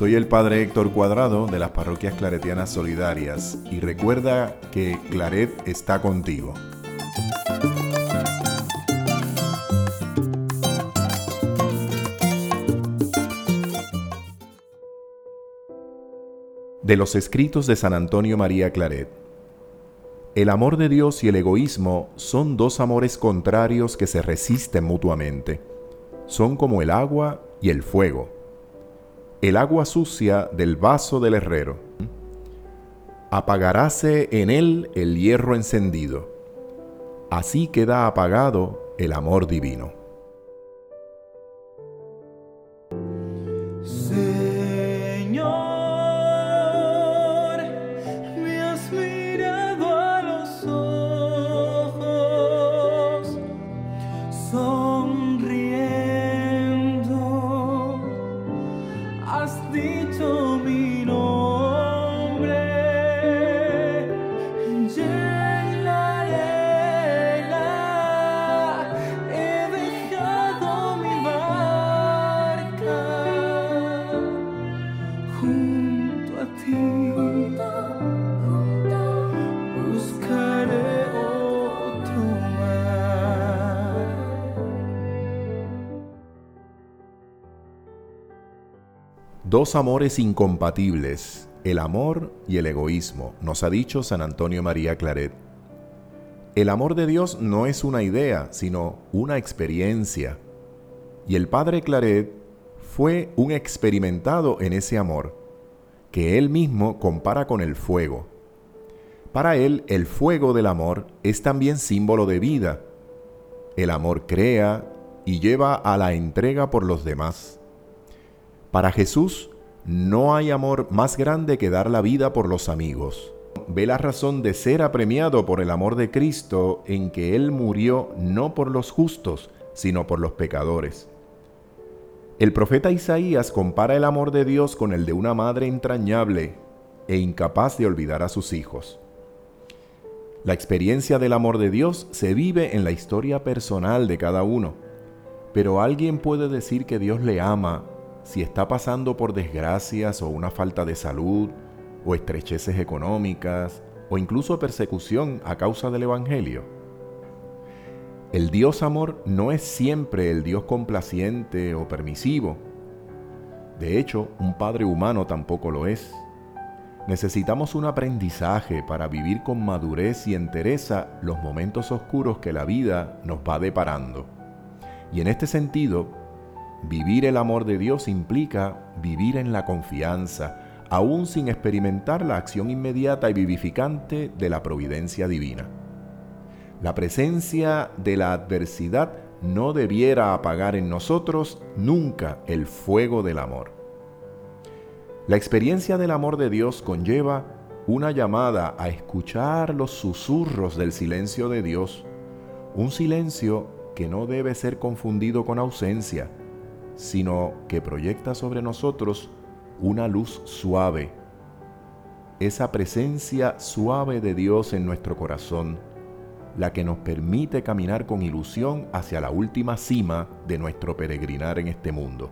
Soy el Padre Héctor Cuadrado de las Parroquias Claretianas Solidarias y recuerda que Claret está contigo. De los escritos de San Antonio María Claret. El amor de Dios y el egoísmo son dos amores contrarios que se resisten mutuamente. Son como el agua y el fuego el agua sucia del vaso del herrero. Apagaráse en él el hierro encendido. Así queda apagado el amor divino. Dos amores incompatibles, el amor y el egoísmo, nos ha dicho San Antonio María Claret. El amor de Dios no es una idea, sino una experiencia. Y el Padre Claret fue un experimentado en ese amor, que él mismo compara con el fuego. Para él, el fuego del amor es también símbolo de vida. El amor crea y lleva a la entrega por los demás. Para Jesús no hay amor más grande que dar la vida por los amigos. Ve la razón de ser apremiado por el amor de Cristo en que Él murió no por los justos, sino por los pecadores. El profeta Isaías compara el amor de Dios con el de una madre entrañable e incapaz de olvidar a sus hijos. La experiencia del amor de Dios se vive en la historia personal de cada uno, pero alguien puede decir que Dios le ama si está pasando por desgracias o una falta de salud o estrecheces económicas o incluso persecución a causa del Evangelio. El Dios amor no es siempre el Dios complaciente o permisivo. De hecho, un Padre humano tampoco lo es. Necesitamos un aprendizaje para vivir con madurez y entereza los momentos oscuros que la vida nos va deparando. Y en este sentido, Vivir el amor de Dios implica vivir en la confianza, aún sin experimentar la acción inmediata y vivificante de la providencia divina. La presencia de la adversidad no debiera apagar en nosotros nunca el fuego del amor. La experiencia del amor de Dios conlleva una llamada a escuchar los susurros del silencio de Dios, un silencio que no debe ser confundido con ausencia, sino que proyecta sobre nosotros una luz suave, esa presencia suave de Dios en nuestro corazón, la que nos permite caminar con ilusión hacia la última cima de nuestro peregrinar en este mundo.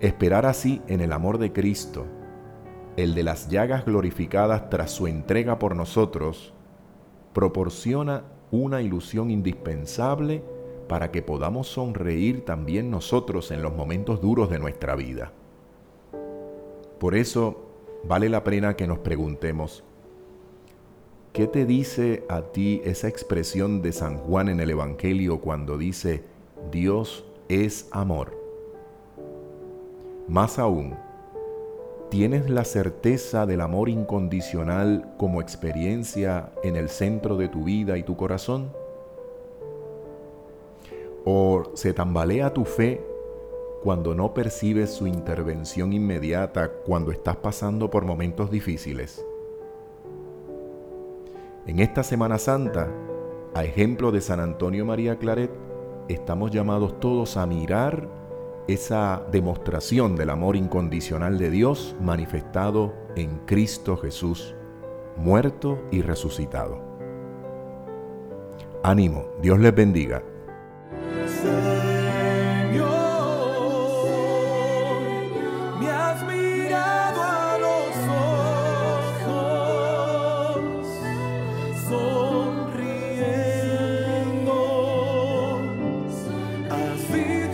Esperar así en el amor de Cristo, el de las llagas glorificadas tras su entrega por nosotros, proporciona una ilusión indispensable para que podamos sonreír también nosotros en los momentos duros de nuestra vida. Por eso vale la pena que nos preguntemos, ¿qué te dice a ti esa expresión de San Juan en el Evangelio cuando dice, Dios es amor? Más aún, ¿tienes la certeza del amor incondicional como experiencia en el centro de tu vida y tu corazón? ¿O se tambalea tu fe cuando no percibes su intervención inmediata cuando estás pasando por momentos difíciles? En esta Semana Santa, a ejemplo de San Antonio María Claret, estamos llamados todos a mirar esa demostración del amor incondicional de Dios manifestado en Cristo Jesús, muerto y resucitado. Ánimo, Dios les bendiga I feel